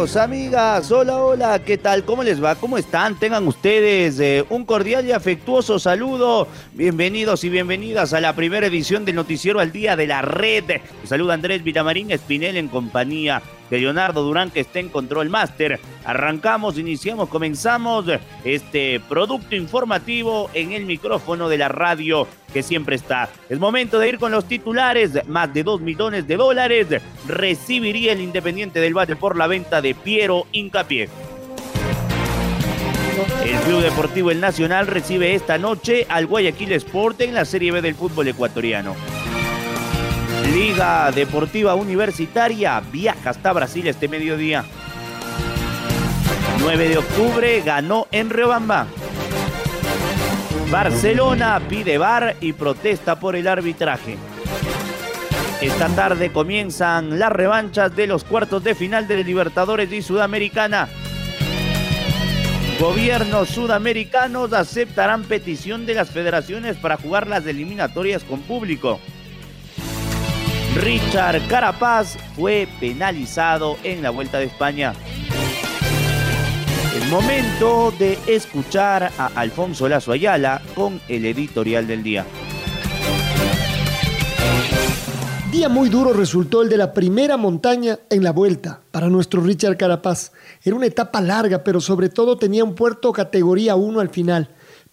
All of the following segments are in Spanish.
Amigas, hola, hola, ¿qué tal? ¿Cómo les va? ¿Cómo están? Tengan ustedes eh, un cordial y afectuoso saludo. Bienvenidos y bienvenidas a la primera edición del Noticiero al Día de la Red. saluda Andrés Villamarín Espinel en compañía de Leonardo Durán que está en Control Master. Arrancamos, iniciamos, comenzamos este producto informativo en el micrófono de la radio que siempre está. Es momento de ir con los titulares. Más de 2 millones de dólares recibiría el Independiente del Valle por la venta de Piero Incapié. El Club Deportivo El Nacional recibe esta noche al Guayaquil Sport en la Serie B del fútbol ecuatoriano. Liga Deportiva Universitaria viaja hasta Brasil este mediodía. 9 de octubre ganó en Riobamba. Barcelona pide bar y protesta por el arbitraje. Esta tarde comienzan las revanchas de los cuartos de final de Libertadores y Sudamericana. Gobiernos sudamericanos aceptarán petición de las federaciones para jugar las eliminatorias con público. Richard Carapaz fue penalizado en la Vuelta de España. El momento de escuchar a Alfonso Lazo Ayala con el editorial del día. Día muy duro resultó el de la primera montaña en la vuelta para nuestro Richard Carapaz. Era una etapa larga, pero sobre todo tenía un puerto categoría 1 al final,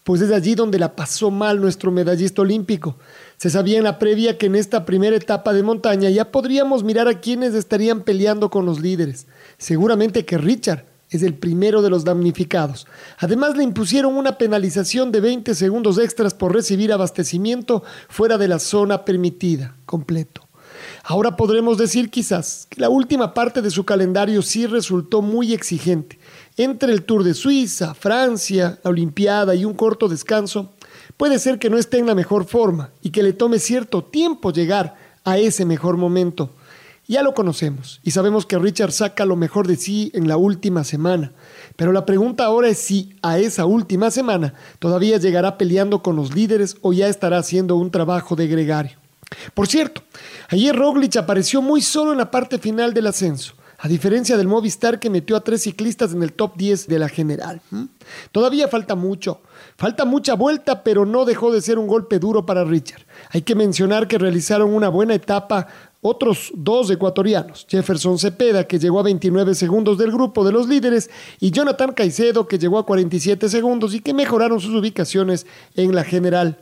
pues es allí donde la pasó mal nuestro medallista olímpico. Se sabía en la previa que en esta primera etapa de montaña ya podríamos mirar a quienes estarían peleando con los líderes. Seguramente que Richard es el primero de los damnificados. Además le impusieron una penalización de 20 segundos extras por recibir abastecimiento fuera de la zona permitida, completo. Ahora podremos decir quizás que la última parte de su calendario sí resultó muy exigente. Entre el Tour de Suiza, Francia, la Olimpiada y un corto descanso, puede ser que no esté en la mejor forma y que le tome cierto tiempo llegar a ese mejor momento. Ya lo conocemos y sabemos que Richard saca lo mejor de sí en la última semana. Pero la pregunta ahora es si a esa última semana todavía llegará peleando con los líderes o ya estará haciendo un trabajo de gregario. Por cierto, ayer Roglic apareció muy solo en la parte final del ascenso a diferencia del Movistar que metió a tres ciclistas en el top 10 de la general. Todavía falta mucho, falta mucha vuelta, pero no dejó de ser un golpe duro para Richard. Hay que mencionar que realizaron una buena etapa otros dos ecuatorianos, Jefferson Cepeda, que llegó a 29 segundos del grupo de los líderes, y Jonathan Caicedo, que llegó a 47 segundos y que mejoraron sus ubicaciones en la general.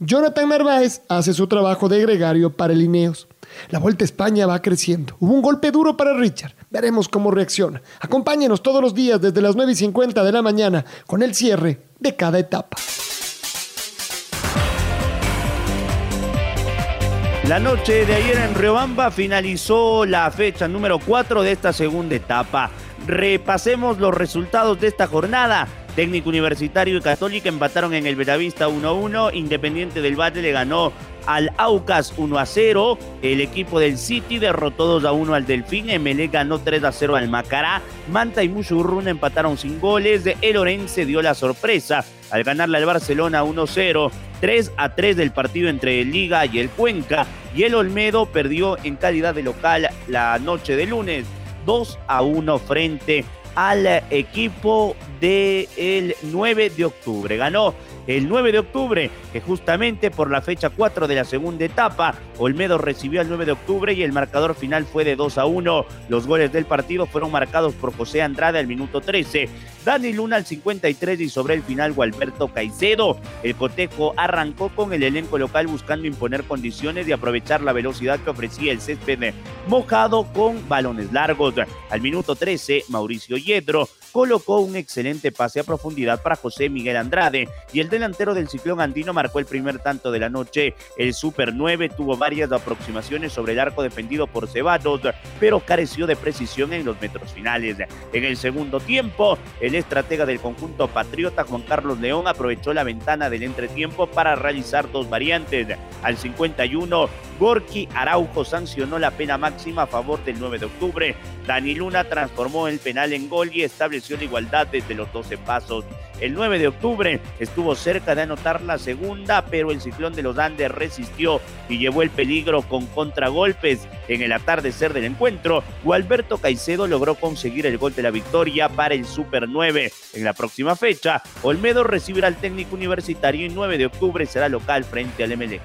Jonathan Narváez hace su trabajo de gregario para el Ineos. La Vuelta a España va creciendo. Hubo un golpe duro para Richard. Veremos cómo reacciona. Acompáñenos todos los días desde las 9 y 50 de la mañana con el cierre de cada etapa. La noche de ayer en Riobamba finalizó la fecha número 4 de esta segunda etapa. Repasemos los resultados de esta jornada. Técnico Universitario y Católica empataron en el Bellavista 1-1. Independiente del Valle le ganó al Aucas 1 a 0. El equipo del City derrotó 2 a 1 al Delfín. Emelec ganó 3 a 0 al Macará. Manta y Mushurruna empataron sin goles. El Orense dio la sorpresa al ganarle al Barcelona 1 0. 3 a 3 del partido entre el Liga y el Cuenca. Y el Olmedo perdió en calidad de local la noche de lunes 2 a 1 frente al equipo del 9 de octubre. Ganó el 9 de octubre, que justamente por la fecha 4 de la segunda etapa, Olmedo recibió el 9 de octubre y el marcador final fue de 2 a 1. Los goles del partido fueron marcados por José Andrade al minuto 13, Dani Luna al 53 y sobre el final Gualberto Caicedo. El cotejo arrancó con el elenco local buscando imponer condiciones y aprovechar la velocidad que ofrecía el césped mojado con balones largos. Al minuto 13, Mauricio Yedro colocó un excelente pase a profundidad para José Miguel Andrade y el delantero del ciclón andino marcó el primer tanto de la noche. El Super 9 tuvo varias aproximaciones sobre el arco defendido por Ceballos, pero careció de precisión en los metros finales. En el segundo tiempo, el estratega del conjunto patriota Juan Carlos León aprovechó la ventana del entretiempo para realizar dos variantes. Al 51, Gorky Araujo sancionó la pena máxima a favor del 9 de octubre. Dani Luna transformó el penal en gol y estableció la igualdad desde los 12 pasos. El 9 de octubre estuvo cerca de anotar la segunda, pero el ciclón de los Andes resistió y llevó el peligro con contragolpes. En el atardecer del encuentro, Gualberto Caicedo logró conseguir el gol de la victoria para el Super 9. En la próxima fecha, Olmedo recibirá al técnico universitario y 9 de octubre será local frente al MLE.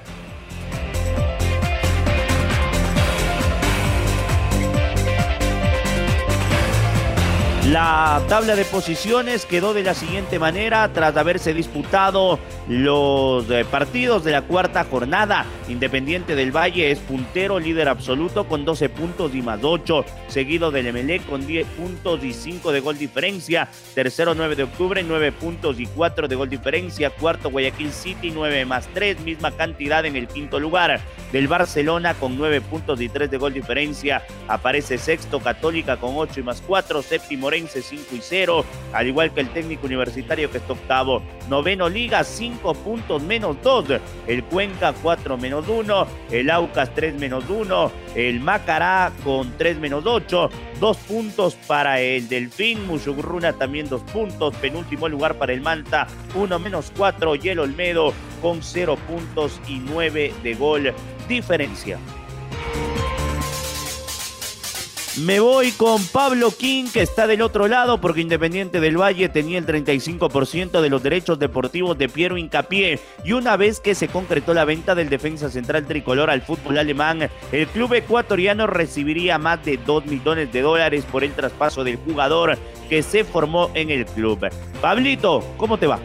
La tabla de posiciones quedó de la siguiente manera tras haberse disputado los eh, partidos de la cuarta jornada. Independiente del Valle es puntero, líder absoluto con 12 puntos y más 8, seguido del Emelec con 10 puntos y 5 de gol diferencia. Tercero 9 de octubre, 9 puntos y 4 de gol diferencia. Cuarto Guayaquil City, 9 más 3, misma cantidad en el quinto lugar. Del Barcelona con 9 puntos y 3 de gol diferencia. Aparece sexto Católica con 8 y más 4, séptimo 5 y 0, al igual que el técnico universitario que está octavo. Noveno Liga, 5 puntos menos 2. El Cuenca 4 menos 1. El Aucas 3 menos 1. El Macará con 3 menos 8. 2 puntos para el Delfín. Musugruna también 2 puntos. Penúltimo lugar para el Manta, 1 menos 4. Y el Olmedo con 0 puntos y 9 de gol diferencia. Me voy con Pablo King, que está del otro lado, porque Independiente del Valle tenía el 35% de los derechos deportivos de Piero Incapié. Y una vez que se concretó la venta del defensa central tricolor al fútbol alemán, el club ecuatoriano recibiría más de 2 millones de dólares por el traspaso del jugador que se formó en el club. Pablito, ¿cómo te va?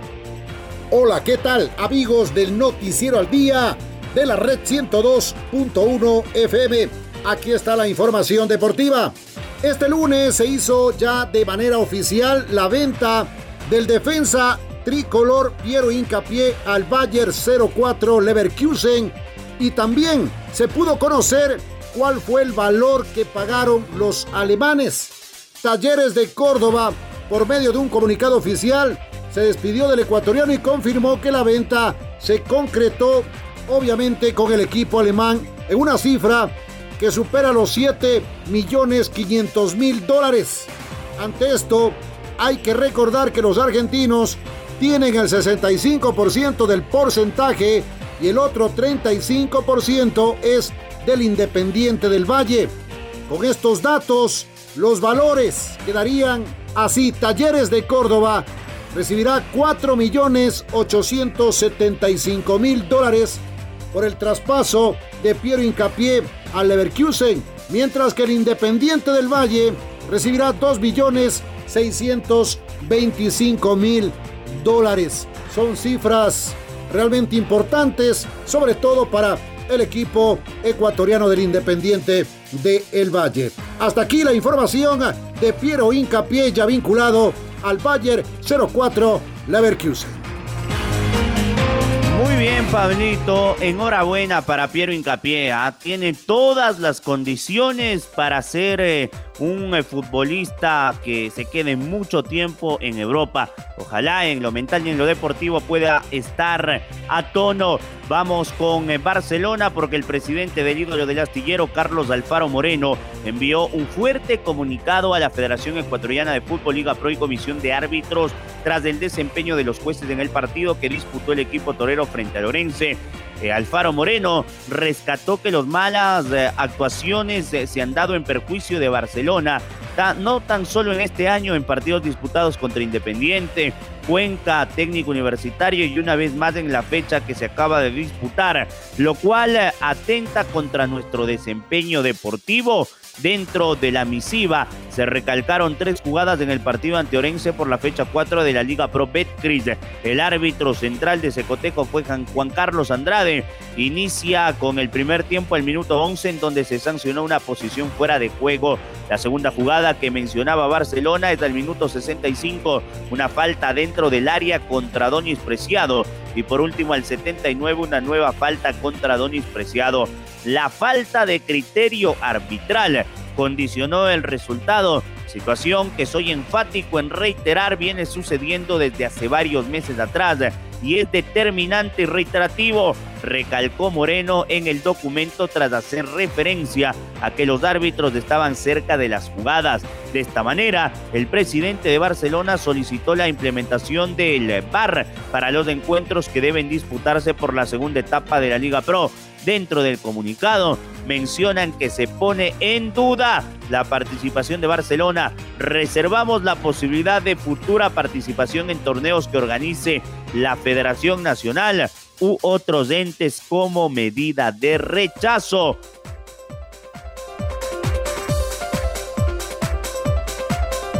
Hola, ¿qué tal, amigos del Noticiero al Día de la Red 102.1 FM? Aquí está la información deportiva. Este lunes se hizo ya de manera oficial la venta del defensa tricolor Piero Incapié al Bayer 04 Leverkusen y también se pudo conocer cuál fue el valor que pagaron los alemanes. Talleres de Córdoba, por medio de un comunicado oficial, se despidió del ecuatoriano y confirmó que la venta se concretó obviamente con el equipo alemán en una cifra que supera los 7 millones 500 mil dólares. Ante esto, hay que recordar que los argentinos tienen el 65% del porcentaje y el otro 35% es del Independiente del Valle. Con estos datos, los valores quedarían así. Talleres de Córdoba recibirá 4 millones 875 mil dólares por el traspaso de Piero Incapié al Leverkusen, mientras que el Independiente del Valle recibirá 2 millones 625 mil dólares. Son cifras realmente importantes, sobre todo para el equipo ecuatoriano del Independiente de El Valle. Hasta aquí la información de Piero Incapié ya vinculado al Bayer 04 Leverkusen. Bien, Pablito. Enhorabuena para Piero Incapié. ¿ah? Tiene todas las condiciones para ser eh, un eh, futbolista que se quede mucho tiempo en Europa. Ojalá en lo mental y en lo deportivo pueda estar a tono. Vamos con eh, Barcelona porque el presidente del ídolo del astillero, Carlos Alfaro Moreno, envió un fuerte comunicado a la Federación Ecuatoriana de Fútbol, Liga Pro y Comisión de Árbitros tras el desempeño de los jueces en el partido que disputó el equipo torero frente a Lorense. Eh, Alfaro Moreno rescató que las malas actuaciones se han dado en perjuicio de Barcelona no tan solo en este año en partidos disputados contra Independiente, Cuenca, técnico universitario y una vez más en la fecha que se acaba de disputar, lo cual atenta contra nuestro desempeño deportivo Dentro de la misiva se recalcaron tres jugadas en el partido ante Orense por la fecha 4 de la Liga Pro Betcris. El árbitro central de Secoteco fue Juan Carlos Andrade. Inicia con el primer tiempo al minuto 11 en donde se sancionó una posición fuera de juego. La segunda jugada que mencionaba Barcelona es al minuto 65, una falta dentro del área contra Donis Preciado. Y por último al 79 una nueva falta contra Donis Preciado. La falta de criterio arbitral condicionó el resultado, situación que soy enfático en reiterar viene sucediendo desde hace varios meses atrás y es determinante y reiterativo, recalcó Moreno en el documento tras hacer referencia a que los árbitros estaban cerca de las jugadas. De esta manera, el presidente de Barcelona solicitó la implementación del VAR para los encuentros que deben disputarse por la segunda etapa de la Liga Pro. Dentro del comunicado mencionan que se pone en duda la participación de Barcelona. Reservamos la posibilidad de futura participación en torneos que organice la Federación Nacional u otros entes como medida de rechazo.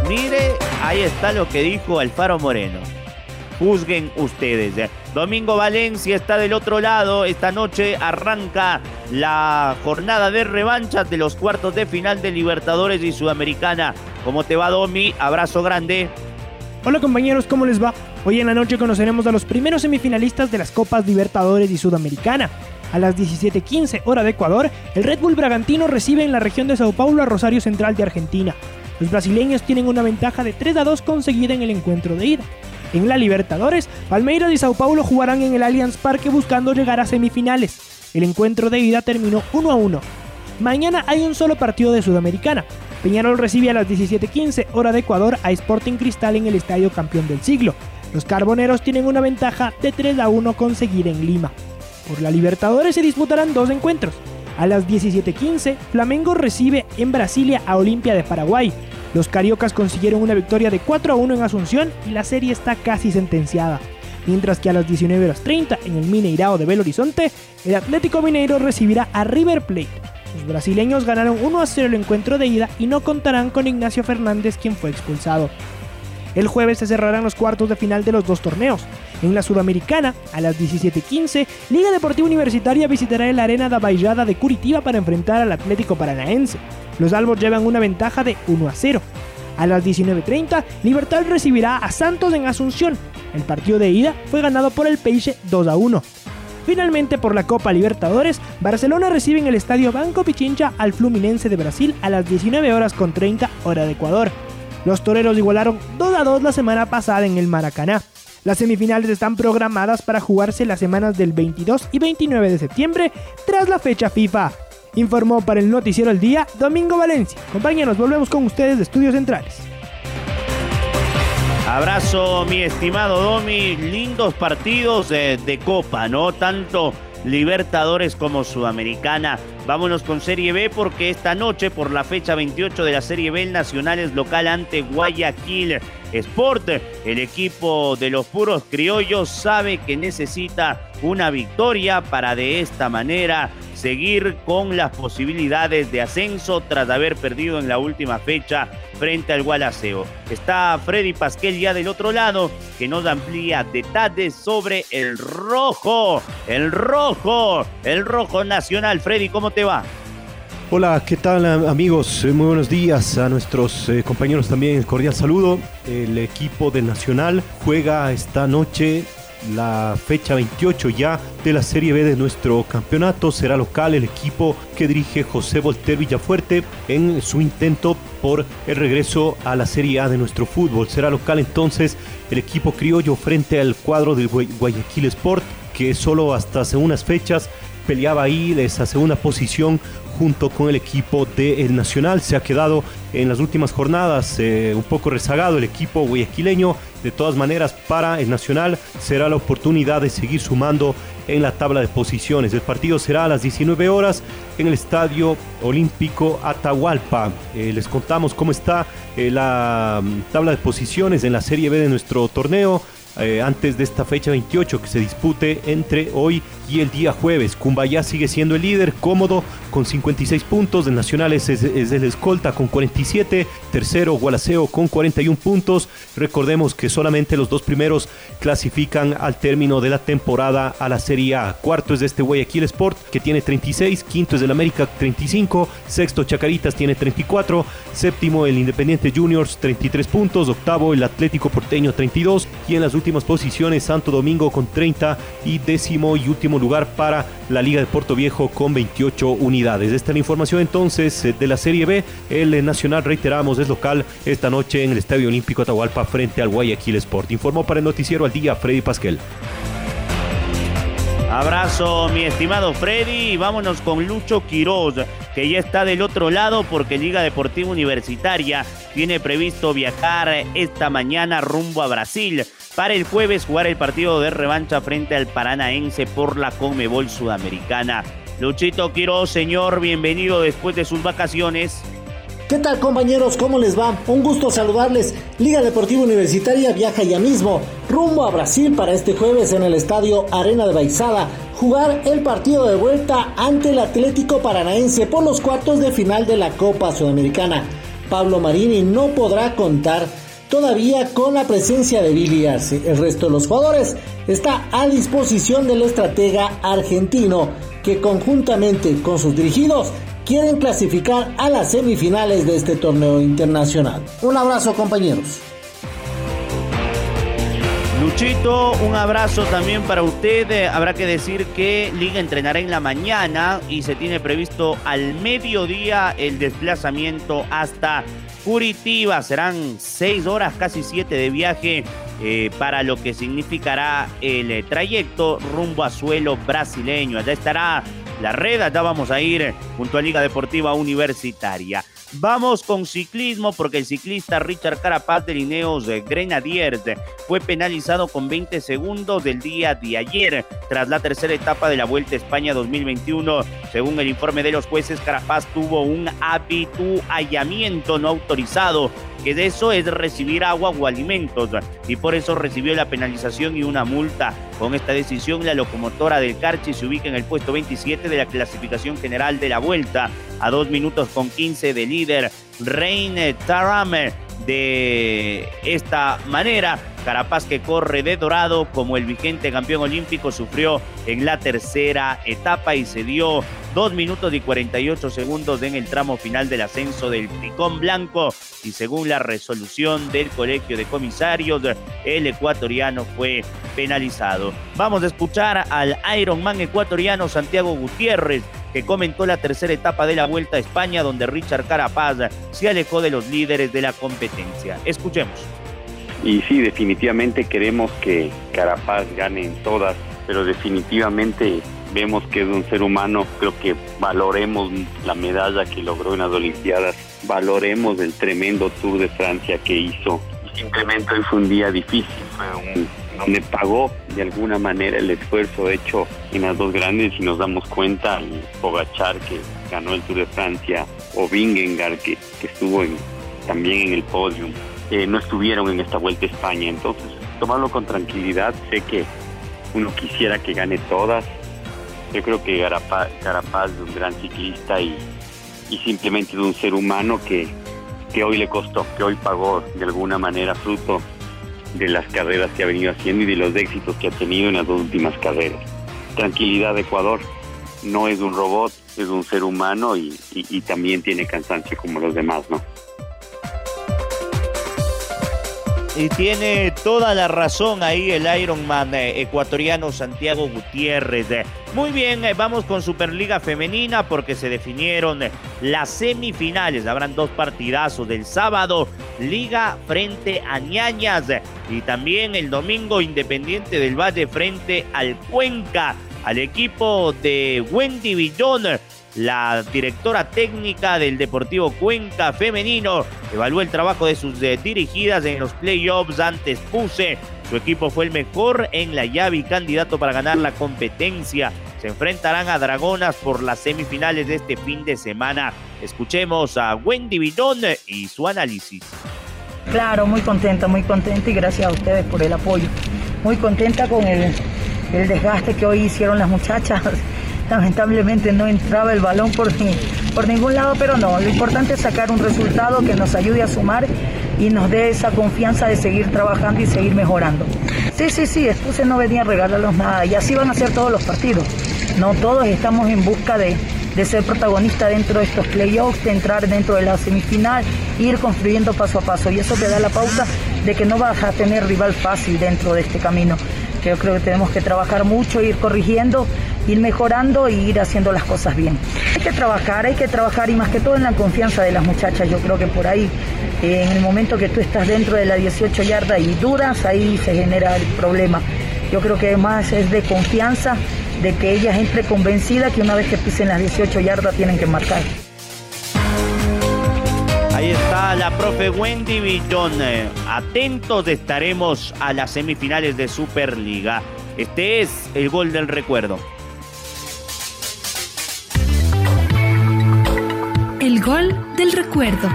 Mire, ahí está lo que dijo Alfaro Moreno. Juzguen ustedes. Domingo Valencia está del otro lado. Esta noche arranca la jornada de revanchas de los cuartos de final de Libertadores y Sudamericana. ¿Cómo te va, Domi? Abrazo grande. Hola compañeros, ¿cómo les va? Hoy en la noche conoceremos a los primeros semifinalistas de las Copas Libertadores y Sudamericana. A las 17:15 hora de Ecuador, el Red Bull Bragantino recibe en la región de Sao Paulo a Rosario Central de Argentina. Los brasileños tienen una ventaja de 3 a 2 conseguida en el encuentro de ida. En la Libertadores, Palmeiras y Sao Paulo jugarán en el Allianz Parque buscando llegar a semifinales. El encuentro de ida terminó 1 a 1. Mañana hay un solo partido de Sudamericana. Peñarol recibe a las 17:15 hora de Ecuador a Sporting Cristal en el Estadio Campeón del Siglo. Los carboneros tienen una ventaja de 3 a 1 conseguida en Lima. Por la Libertadores se disputarán dos encuentros. A las 17:15, Flamengo recibe en Brasilia a Olimpia de Paraguay. Los cariocas consiguieron una victoria de 4 a 1 en Asunción y la serie está casi sentenciada. Mientras que a las 19.30 en el Mineirao de Belo Horizonte, el Atlético Mineiro recibirá a River Plate. Los brasileños ganaron 1 a 0 el encuentro de ida y no contarán con Ignacio Fernández quien fue expulsado. El jueves se cerrarán los cuartos de final de los dos torneos. En la Sudamericana, a las 17:15, Liga Deportiva Universitaria visitará el Arena da Baixada de Curitiba para enfrentar al Atlético Paranaense. Los albos llevan una ventaja de 1 a 0. A las 19.30, Libertad recibirá a Santos en Asunción. El partido de ida fue ganado por el Peixe 2 a 1. Finalmente, por la Copa Libertadores, Barcelona recibe en el estadio Banco Pichincha al Fluminense de Brasil a las 19 horas con 30 hora de Ecuador. Los toreros igualaron 2 a 2 la semana pasada en el Maracaná. Las semifinales están programadas para jugarse las semanas del 22 y 29 de septiembre tras la fecha FIFA. Informó para el Noticiero El Día Domingo Valencia. Compañeros, volvemos con ustedes de Estudios Centrales. Abrazo, mi estimado Domi. Lindos partidos de, de Copa, ¿no? Tanto Libertadores como Sudamericana. Vámonos con Serie B porque esta noche, por la fecha 28 de la Serie B, el Nacional es local ante Guayaquil Sport. El equipo de los puros criollos sabe que necesita una victoria para de esta manera seguir con las posibilidades de ascenso tras haber perdido en la última fecha frente al Gualaceo. Está Freddy Pasquel ya del otro lado que nos amplía detalles sobre el rojo, el rojo, el rojo nacional. Freddy, ¿cómo te va? Hola, ¿qué tal amigos? Eh, muy buenos días a nuestros eh, compañeros también. Cordial saludo. El equipo del Nacional juega esta noche la fecha 28 ya de la Serie B de nuestro campeonato. Será local el equipo que dirige José Volter Villafuerte en su intento por el regreso a la Serie A de nuestro fútbol. Será local entonces el equipo criollo frente al cuadro del Guayaquil Sport que solo hasta hace unas fechas peleaba ahí esa segunda posición junto con el equipo del Nacional. Se ha quedado en las últimas jornadas eh, un poco rezagado el equipo guayaquileño. De todas maneras, para el Nacional será la oportunidad de seguir sumando en la tabla de posiciones. El partido será a las 19 horas en el Estadio Olímpico Atahualpa. Eh, les contamos cómo está eh, la mm, tabla de posiciones en la Serie B de nuestro torneo. Eh, antes de esta fecha 28 que se dispute entre hoy y el día jueves. Cumbayá sigue siendo el líder, cómodo, con 56 puntos. El Nacional es, el escolta con 47. Tercero, Gualaceo con 41 puntos. Recordemos que solamente los dos primeros clasifican al término de la temporada a la Serie A. Cuarto es de este Guayaquil Sport, que tiene 36. Quinto es del América, 35. Sexto, Chacaritas, tiene 34. Séptimo, el Independiente Juniors, 33 puntos. Octavo, el Atlético Porteño, 32. Y en las últimas posiciones, Santo Domingo con 30. Y décimo y último lugar para la Liga de Puerto Viejo con 28 unidades. Esta es la información entonces eh, de la Serie B. El eh, Nacional, reiteramos, es local esta noche en el Estadio Olímpico Atahualpa frente al Guayaquil Sport. Informó para el noticiero al día Freddy Pasquel. Abrazo, mi estimado Freddy, y vámonos con Lucho Quiroz, que ya está del otro lado porque Liga Deportiva Universitaria tiene previsto viajar esta mañana rumbo a Brasil para el jueves jugar el partido de revancha frente al Paranaense por la Conmebol Sudamericana. Luchito Quiroz, señor, bienvenido después de sus vacaciones. ¿Qué tal compañeros? ¿Cómo les va? Un gusto saludarles. Liga Deportiva Universitaria viaja ya mismo rumbo a Brasil para este jueves en el estadio Arena de Baixada jugar el partido de vuelta ante el Atlético Paranaense por los cuartos de final de la Copa Sudamericana. Pablo Marini no podrá contar todavía con la presencia de Billy Arce. El resto de los jugadores está a disposición del estratega argentino que conjuntamente con sus dirigidos quieren clasificar a las semifinales de este torneo internacional. Un abrazo compañeros. Luchito, un abrazo también para usted. Eh, habrá que decir que Liga entrenará en la mañana y se tiene previsto al mediodía el desplazamiento hasta Curitiba. Serán seis horas, casi siete de viaje eh, para lo que significará el eh, trayecto rumbo a suelo brasileño. Allá estará la red, allá vamos a ir junto a Liga Deportiva Universitaria. Vamos con ciclismo porque el ciclista Richard Carapaz de Lineos Grenadiers fue penalizado con 20 segundos del día de ayer tras la tercera etapa de la Vuelta a España 2021. Según el informe de los jueces, Carapaz tuvo un habituallamiento no autorizado que de eso es recibir agua o alimentos y por eso recibió la penalización y una multa. Con esta decisión, la locomotora del Carchi se ubica en el puesto 27 de la clasificación general de la vuelta, a 2 minutos con 15 de líder Reine Tarame. De esta manera, Carapaz que corre de dorado como el vigente campeón olímpico sufrió en la tercera etapa y se dio 2 minutos y 48 segundos en el tramo final del ascenso del Picón Blanco y según la resolución del Colegio de Comisarios, el ecuatoriano fue penalizado. Vamos a escuchar al Ironman ecuatoriano Santiago Gutiérrez que comentó la tercera etapa de la Vuelta a España donde Richard Carapaz se alejó de los líderes de la competencia. Escuchemos. Y sí, definitivamente queremos que Carapaz gane en todas, pero definitivamente vemos que es un ser humano, creo que valoremos la medalla que logró en las Olimpiadas, valoremos el tremendo Tour de Francia que hizo. Simplemente hoy fue un día difícil, fue un, donde pagó de alguna manera el esfuerzo hecho en las dos grandes y nos damos cuenta, el Pogachar que ganó el Tour de Francia o Vingegaard que, que estuvo también en el podium no estuvieron en esta vuelta a España. Entonces, tomarlo con tranquilidad. Sé que uno quisiera que gane todas. Yo creo que Carapaz, es un gran ciclista y, y simplemente es un ser humano que, que hoy le costó, que hoy pagó de alguna manera fruto de las carreras que ha venido haciendo y de los éxitos que ha tenido en las dos últimas carreras. Tranquilidad Ecuador, no es un robot, es un ser humano y, y también tiene cansancio como los demás, ¿no? Y tiene toda la razón ahí el Ironman eh, ecuatoriano Santiago Gutiérrez. Muy bien, eh, vamos con Superliga Femenina porque se definieron las semifinales. Habrán dos partidazos del sábado. Liga frente a Ñañas. Y también el domingo Independiente del Valle frente al Cuenca. al equipo de Wendy Villón, la directora técnica del Deportivo Cuenca Femenino. Evaluó el trabajo de sus eh, dirigidas en los playoffs antes Puse. Su equipo fue el mejor en la llave y candidato para ganar la competencia. Se enfrentarán a Dragonas por las semifinales de este fin de semana. Escuchemos a Wendy Villón y su análisis. Claro, muy contenta, muy contenta y gracias a ustedes por el apoyo. Muy contenta con el, el desgaste que hoy hicieron las muchachas. Lamentablemente no entraba el balón por, por ningún lado, pero no, lo importante es sacar un resultado que nos ayude a sumar y nos dé esa confianza de seguir trabajando y seguir mejorando. Sí, sí, sí, se no venía a regalarlos nada y así van a ser todos los partidos. No todos estamos en busca de, de ser protagonista dentro de estos playoffs, de entrar dentro de la semifinal, ir construyendo paso a paso. Y eso te da la pauta de que no vas a tener rival fácil dentro de este camino. Yo creo que tenemos que trabajar mucho, ir corrigiendo ir mejorando e ir haciendo las cosas bien. Hay que trabajar, hay que trabajar y más que todo en la confianza de las muchachas. Yo creo que por ahí, eh, en el momento que tú estás dentro de la 18 yarda y dudas, ahí se genera el problema. Yo creo que más es de confianza, de que ellas entre convencida que una vez que pisen las 18 yardas tienen que marcar. Ahí está la profe Wendy Villón. Atentos estaremos a las semifinales de Superliga. Este es el gol del recuerdo. El gol del recuerdo.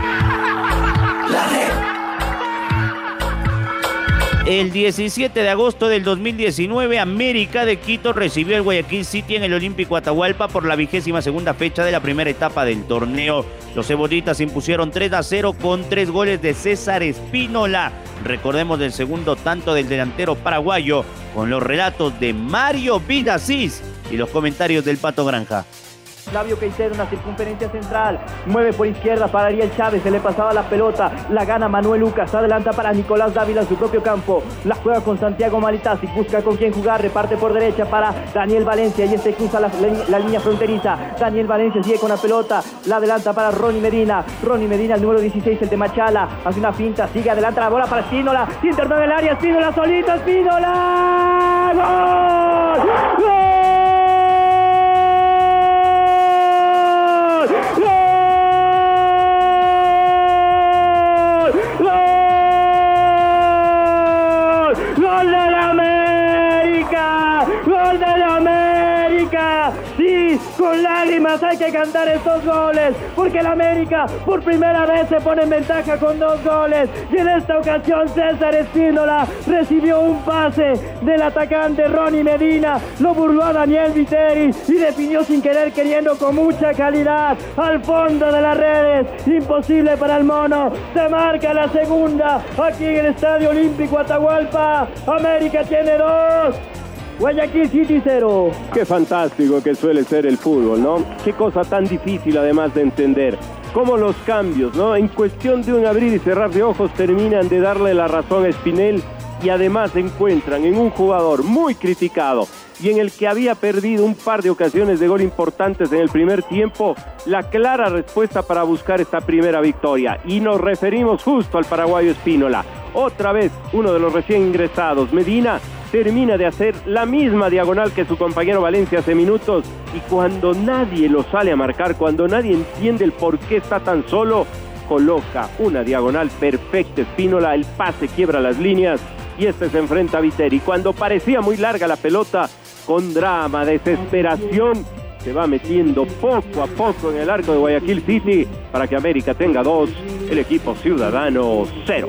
El 17 de agosto del 2019, América de Quito recibió el Guayaquil City en el Olímpico Atahualpa por la vigésima segunda fecha de la primera etapa del torneo. Los cebollitas impusieron 3 a 0 con tres goles de César Espínola. Recordemos del segundo tanto del delantero paraguayo con los relatos de Mario Vidasís y los comentarios del Pato Granja. Flavio Caicedo, una circunferencia central, mueve por izquierda para Ariel Chávez, se le pasaba la pelota, la gana Manuel Lucas, adelanta para Nicolás Dávila en su propio campo, la juega con Santiago Malitasi, busca con quién jugar, reparte por derecha para Daniel Valencia y este cruza la, línea fronteriza, Daniel Valencia sigue con la pelota, la adelanta para Ronnie Medina, Ronnie Medina, el número 16, el de Machala, hace una finta, sigue adelanta la bola para Espínola, interno del área, Espínola solito, Espínola, ¡Gol! ¡Gol! Con lágrimas hay que cantar estos goles, porque el América por primera vez se pone en ventaja con dos goles. Y en esta ocasión César Espínola recibió un pase del atacante Ronnie Medina, lo burló a Daniel Viteri y definió sin querer queriendo con mucha calidad al fondo de las redes. Imposible para el mono, se marca la segunda aquí en el Estadio Olímpico Atahualpa. América tiene dos. Guayaquil City 0. Qué fantástico que suele ser el fútbol, ¿no? Qué cosa tan difícil además de entender. Cómo los cambios, ¿no? En cuestión de un abrir y cerrar de ojos terminan de darle la razón a Spinel y además encuentran en un jugador muy criticado y en el que había perdido un par de ocasiones de gol importantes en el primer tiempo, la clara respuesta para buscar esta primera victoria. Y nos referimos justo al paraguayo Espínola. Otra vez, uno de los recién ingresados, Medina, termina de hacer la misma diagonal que su compañero Valencia hace minutos y cuando nadie lo sale a marcar, cuando nadie entiende el por qué está tan solo, coloca una diagonal perfecta, Espínola, el pase quiebra las líneas y este se enfrenta a Viteri. Cuando parecía muy larga la pelota, con drama, desesperación, se va metiendo poco a poco en el arco de Guayaquil City para que América tenga dos, el equipo ciudadano cero.